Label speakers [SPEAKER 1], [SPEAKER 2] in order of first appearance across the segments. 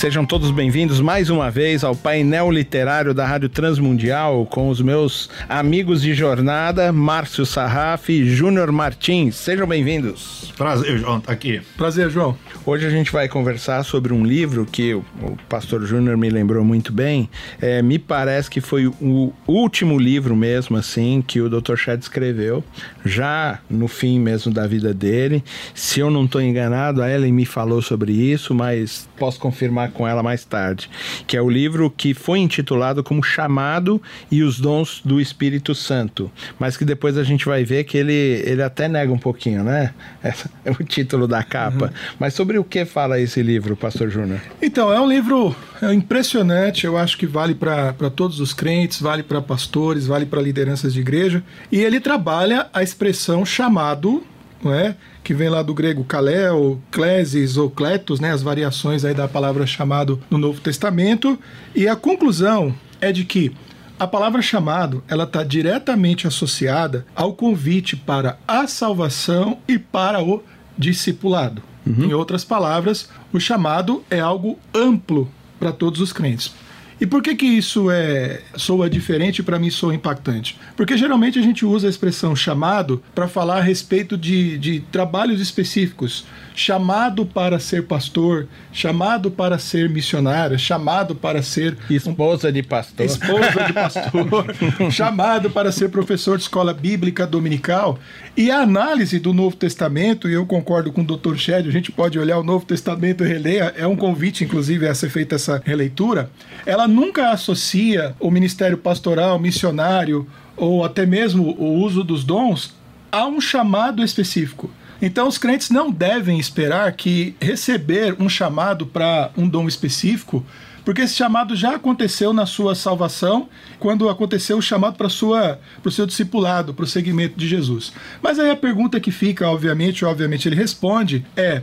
[SPEAKER 1] Sejam todos bem-vindos mais uma vez ao painel literário da Rádio Transmundial com os meus amigos de jornada, Márcio Sarraf e Júnior Martins. Sejam bem-vindos.
[SPEAKER 2] Prazer, João, tá aqui.
[SPEAKER 3] Prazer, João.
[SPEAKER 1] Hoje a gente vai conversar sobre um livro que o, o pastor Júnior me lembrou muito bem. É, me parece que foi o último livro mesmo, assim, que o Dr. Shedd escreveu, já no fim mesmo da vida dele. Se eu não estou enganado, a Ellen me falou sobre isso, mas posso confirmar com ela mais tarde, que é o livro que foi intitulado como Chamado e os Dons do Espírito Santo, mas que depois a gente vai ver que ele, ele até nega um pouquinho, né? Esse é o título da capa. Uhum. Mas sobre o que fala esse livro, Pastor Júnior?
[SPEAKER 3] Então, é um livro é impressionante, eu acho que vale para todos os crentes, vale para pastores, vale para lideranças de igreja, e ele trabalha a expressão chamado não é? que vem lá do grego kaleo, klesis ou kletos, né? as variações aí da palavra chamado no Novo Testamento. E a conclusão é de que a palavra chamado ela está diretamente associada ao convite para a salvação e para o discipulado. Uhum. Em outras palavras, o chamado é algo amplo para todos os crentes. E por que que isso é soa diferente para mim soa impactante? Porque geralmente a gente usa a expressão chamado para falar a respeito de, de trabalhos específicos, chamado para ser pastor, chamado para ser missionária, chamado para ser
[SPEAKER 1] esposa de pastor,
[SPEAKER 3] esposa de pastor, chamado para ser professor de escola bíblica dominical. E a análise do Novo Testamento, e eu concordo com o Dr. Shed, a gente pode olhar o Novo Testamento e reler, é um convite inclusive a ser feita essa releitura. Ela nunca associa o ministério pastoral, missionário ou até mesmo o uso dos dons a um chamado específico. Então, os crentes não devem esperar que receber um chamado para um dom específico, porque esse chamado já aconteceu na sua salvação, quando aconteceu o chamado para o seu discipulado, para o segmento de Jesus. Mas aí a pergunta que fica, obviamente, obviamente ele responde, é.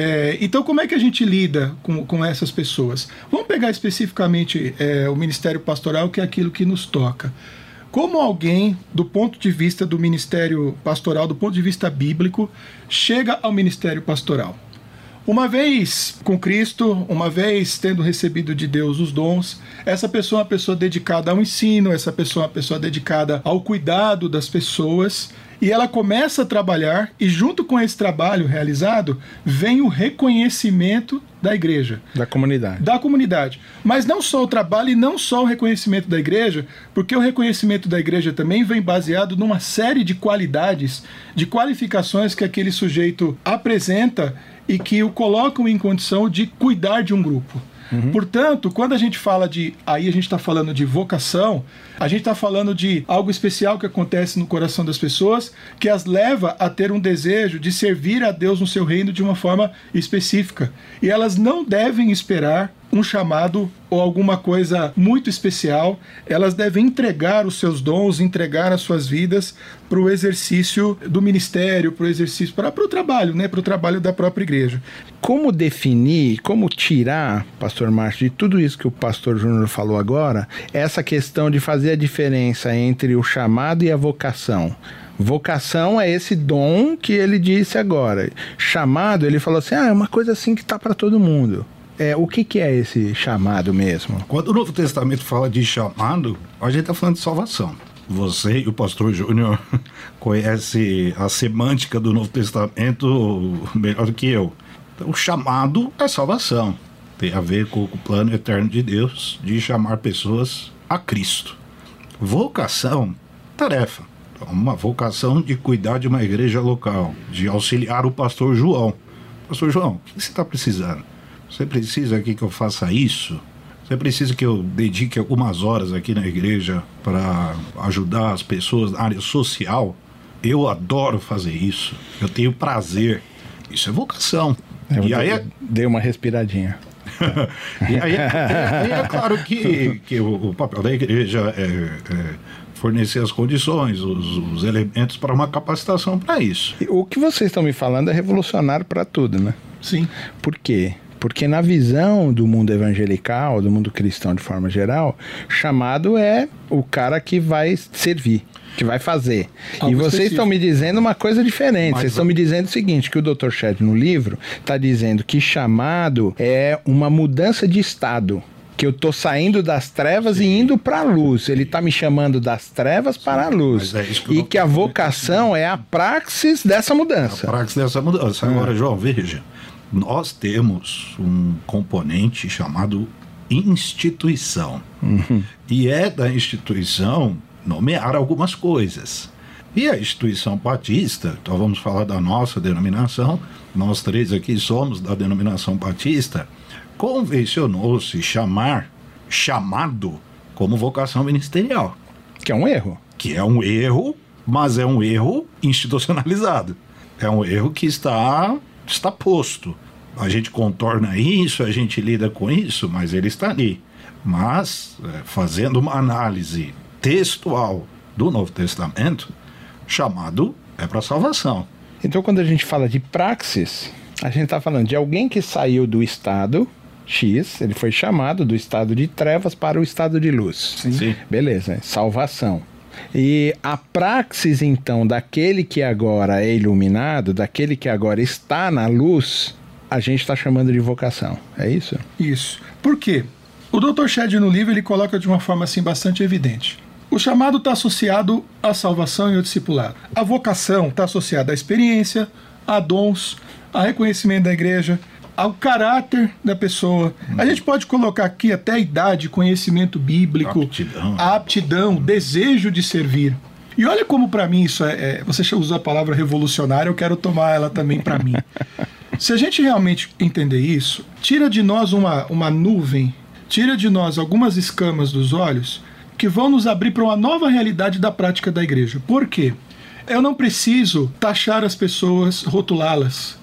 [SPEAKER 3] É, então, como é que a gente lida com, com essas pessoas? Vamos pegar especificamente é, o ministério pastoral, que é aquilo que nos toca. Como alguém, do ponto de vista do ministério pastoral, do ponto de vista bíblico, chega ao ministério pastoral? Uma vez com Cristo, uma vez tendo recebido de Deus os dons, essa pessoa é uma pessoa dedicada ao ensino, essa pessoa é uma pessoa dedicada ao cuidado das pessoas, e ela começa a trabalhar, e junto com esse trabalho realizado, vem o reconhecimento da igreja.
[SPEAKER 1] Da comunidade.
[SPEAKER 3] Da comunidade. Mas não só o trabalho e não só o reconhecimento da igreja, porque o reconhecimento da igreja também vem baseado numa série de qualidades, de qualificações que aquele sujeito apresenta e que o colocam em condição de cuidar de um grupo. Uhum. Portanto, quando a gente fala de. Aí a gente está falando de vocação, a gente está falando de algo especial que acontece no coração das pessoas, que as leva a ter um desejo de servir a Deus no seu reino de uma forma específica. E elas não devem esperar um chamado ou alguma coisa muito especial, elas devem entregar os seus dons, entregar as suas vidas para o exercício do ministério, para o exercício, para, o trabalho, né, para o trabalho da própria igreja.
[SPEAKER 1] Como definir, como tirar, pastor Márcio, de tudo isso que o pastor Júnior falou agora, essa questão de fazer a diferença entre o chamado e a vocação? Vocação é esse dom que ele disse agora. Chamado, ele falou assim: ah, é uma coisa assim que está para todo mundo. É, o que, que é esse chamado mesmo?
[SPEAKER 2] Quando o Novo Testamento fala de chamado, a gente está falando de salvação. Você e o pastor Júnior conhecem a semântica do Novo Testamento melhor do que eu. Então, o chamado é salvação. Tem a ver com o plano eterno de Deus de chamar pessoas a Cristo. Vocação, tarefa. Uma vocação de cuidar de uma igreja local, de auxiliar o pastor João. Pastor João, o que você está precisando? Você precisa aqui que eu faça isso? Você precisa que eu dedique algumas horas aqui na igreja para ajudar as pessoas na área social? Eu adoro fazer isso. Eu tenho prazer. Isso é vocação.
[SPEAKER 1] Eu
[SPEAKER 2] e aí é,
[SPEAKER 1] dei uma respiradinha.
[SPEAKER 2] e aí, é, aí é claro que, que o, o papel da igreja é, é fornecer as condições, os, os elementos para uma capacitação para isso.
[SPEAKER 1] O que vocês estão me falando é revolucionário para tudo, né?
[SPEAKER 3] Sim.
[SPEAKER 1] Por quê? Porque na visão do mundo evangelical, do mundo cristão de forma geral, chamado é o cara que vai servir que vai fazer. Algo e vocês estão me dizendo uma coisa diferente. Mas, vocês estão me dizendo o seguinte: que o Dr. Shed no livro está dizendo que chamado é uma mudança de estado que eu tô saindo das trevas Sim. e indo para a luz. Ele tá me chamando das trevas Sim, para a luz. É que e que a vocação é a praxis dessa mudança.
[SPEAKER 2] É a praxis dessa mudança. Agora, ah. João, veja, nós temos um componente chamado instituição. Uhum. E é da instituição nomear algumas coisas. E a instituição batista, então vamos falar da nossa denominação, nós três aqui somos da denominação batista, convencionou-se chamar chamado como vocação ministerial.
[SPEAKER 1] Que é um erro.
[SPEAKER 2] Que é um erro, mas é um erro institucionalizado. É um erro que está, está posto. A gente contorna isso, a gente lida com isso, mas ele está ali. Mas, é, fazendo uma análise textual do Novo Testamento, chamado é para salvação.
[SPEAKER 1] Então, quando a gente fala de praxis, a gente está falando de alguém que saiu do estado X, ele foi chamado do estado de trevas para o estado de luz.
[SPEAKER 2] Sim. Sim.
[SPEAKER 1] Beleza, salvação. E a praxis, então, daquele que agora é iluminado, daquele que agora está na luz, a gente está chamando de vocação. É isso?
[SPEAKER 3] Isso. Por quê? O Dr. Shed no livro ele coloca de uma forma assim bastante evidente. O chamado está associado à salvação e ao discipulado. A vocação está associada à experiência, a dons, a reconhecimento da igreja, ao caráter da pessoa. A gente pode colocar aqui até a idade, conhecimento bíblico, aptidão, a aptidão desejo de servir. E olha como para mim isso é, é, Você usa a palavra revolucionário, eu quero tomar ela também para mim. Se a gente realmente entender isso, tira de nós uma, uma nuvem, tira de nós algumas escamas dos olhos que vão nos abrir para uma nova realidade da prática da igreja. Por quê? Eu não preciso taxar as pessoas, rotulá-las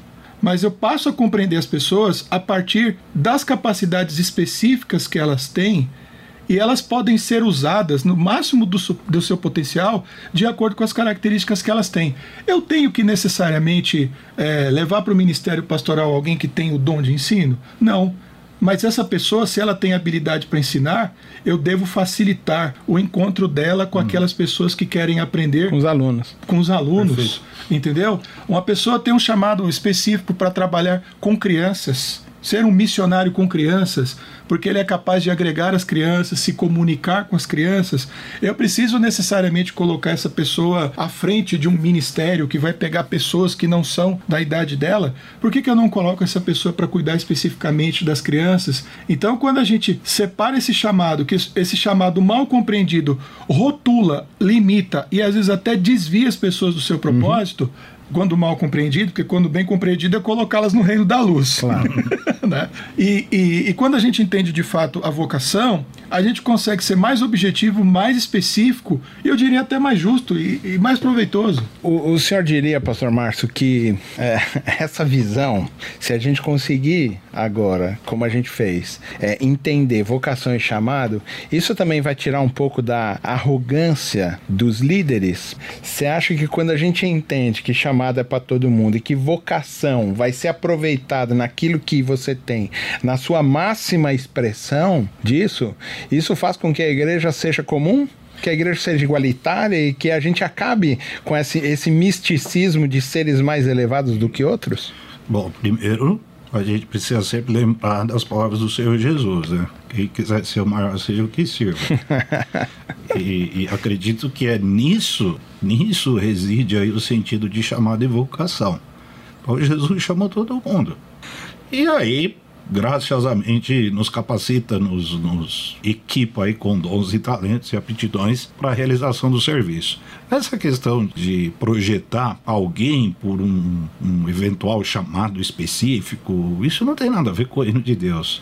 [SPEAKER 3] mas eu passo a compreender as pessoas a partir das capacidades específicas que elas têm e elas podem ser usadas no máximo do, do, seu potencial de acordo com as características que elas têm. Eu tenho que necessariamente é, levar para o ministério pastoral alguém que tem o dom de ensino? Não. Mas essa pessoa, se ela tem habilidade para ensinar, eu devo facilitar o encontro dela com hum. aquelas pessoas que querem aprender.
[SPEAKER 1] Com os alunos.
[SPEAKER 3] Com os alunos. Perfeito. Entendeu? Uma pessoa tem um chamado específico para trabalhar com crianças ser um missionário com crianças, porque ele é capaz de agregar as crianças, se comunicar com as crianças, eu preciso necessariamente colocar essa pessoa à frente de um ministério que vai pegar pessoas que não são da idade dela. Por que, que eu não coloco essa pessoa para cuidar especificamente das crianças? Então, quando a gente separa esse chamado, que esse chamado mal compreendido rotula, limita e às vezes até desvia as pessoas do seu propósito, uhum quando mal compreendido, porque quando bem compreendido é colocá-las no reino da luz.
[SPEAKER 1] Claro.
[SPEAKER 3] né? e, e, e, quando a gente entende de fato a vocação, a gente consegue ser mais objetivo, mais específico e eu diria até mais justo e, e mais proveitoso.
[SPEAKER 1] O, o, senhor diria, pastor Márcio, que é, essa visão, se a gente conseguir agora, como a gente fez, é, entender vocação e chamado, isso também vai tirar um pouco da arrogância dos líderes. Você acha que quando a gente entende que chamado é para todo mundo e que vocação vai ser aproveitada naquilo que você tem, na sua máxima expressão disso, isso faz com que a igreja seja comum? que a igreja seja igualitária e que a gente acabe com esse, esse misticismo de seres mais elevados do que outros?
[SPEAKER 2] Bom, primeiro, a gente precisa sempre lembrar das palavras do Senhor Jesus, né? Quem quiser ser o maior, seja o que sirva. e, e, acredito que é nisso, nisso reside aí o sentido de chamada e vocação. Então Jesus chamou todo mundo. E aí, graciosamente nos capacita, nos, nos equipa aí com dons e talentos e aptidões para a realização do serviço. Essa questão de projetar alguém por um, um eventual chamado específico, isso não tem nada a ver com o reino de Deus.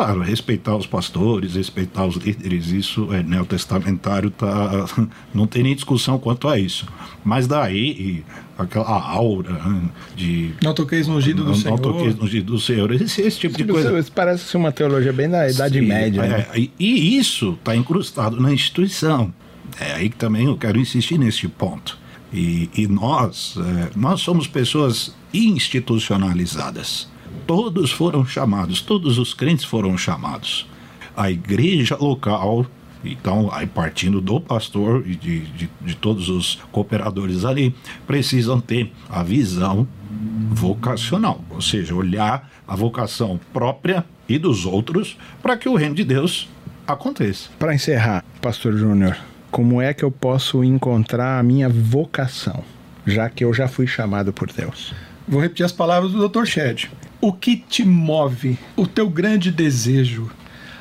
[SPEAKER 2] Claro, respeitar os pastores, respeitar os líderes, isso é neotestamentário, tá, não tem nem discussão quanto a isso. Mas daí, aquela aura né, de.
[SPEAKER 3] Não toqueis no ungido do
[SPEAKER 2] não,
[SPEAKER 3] Senhor.
[SPEAKER 2] Não toqueis no ungido do Senhor. Esse, esse tipo de coisa.
[SPEAKER 1] Isso parece ser uma teologia bem da Idade
[SPEAKER 2] Sim,
[SPEAKER 1] Média. né?
[SPEAKER 2] é, e, e isso está incrustado na instituição. É aí que também eu quero insistir neste ponto. E, e nós, é, nós somos pessoas institucionalizadas. Todos foram chamados, todos os crentes foram chamados. A igreja local, então, aí partindo do pastor e de, de, de todos os cooperadores ali, precisam ter a visão vocacional, ou seja, olhar a vocação própria e dos outros para que o reino de Deus aconteça.
[SPEAKER 1] Para encerrar, Pastor Júnior, como é que eu posso encontrar a minha vocação, já que eu já fui chamado por Deus?
[SPEAKER 3] Vou repetir as palavras do Dr. Shed. O que te move? O teu grande desejo?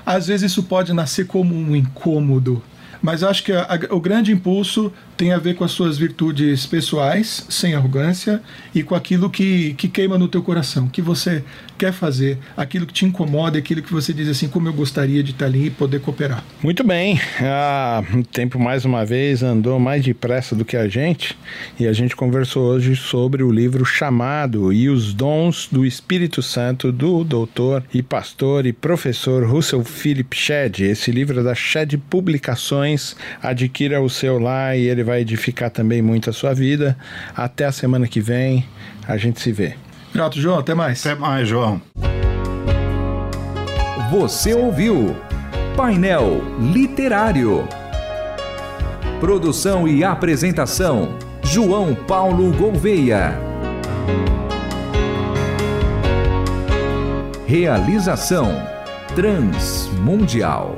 [SPEAKER 3] Às vezes isso pode nascer como um incômodo, mas acho que a, a, o grande impulso tem a ver com as suas virtudes pessoais, sem arrogância, e com aquilo que, que queima no teu coração, que você quer fazer, aquilo que te incomoda, aquilo que você diz assim, como eu gostaria de estar ali e poder cooperar.
[SPEAKER 1] Muito bem, ah, o tempo mais uma vez andou mais depressa do que a gente, e a gente conversou hoje sobre o livro Chamado e os Dons do Espírito Santo do doutor e pastor e professor Russell Philip Shedd. Esse livro é da Shedd Publicações, adquira o seu lá e ele vai edificar também muito a sua vida. Até a semana que vem, a gente se vê.
[SPEAKER 3] Grato, João. Até mais.
[SPEAKER 2] Até mais, João.
[SPEAKER 4] Você ouviu Painel Literário. Produção e apresentação: João Paulo Gouveia. Realização: Transmundial.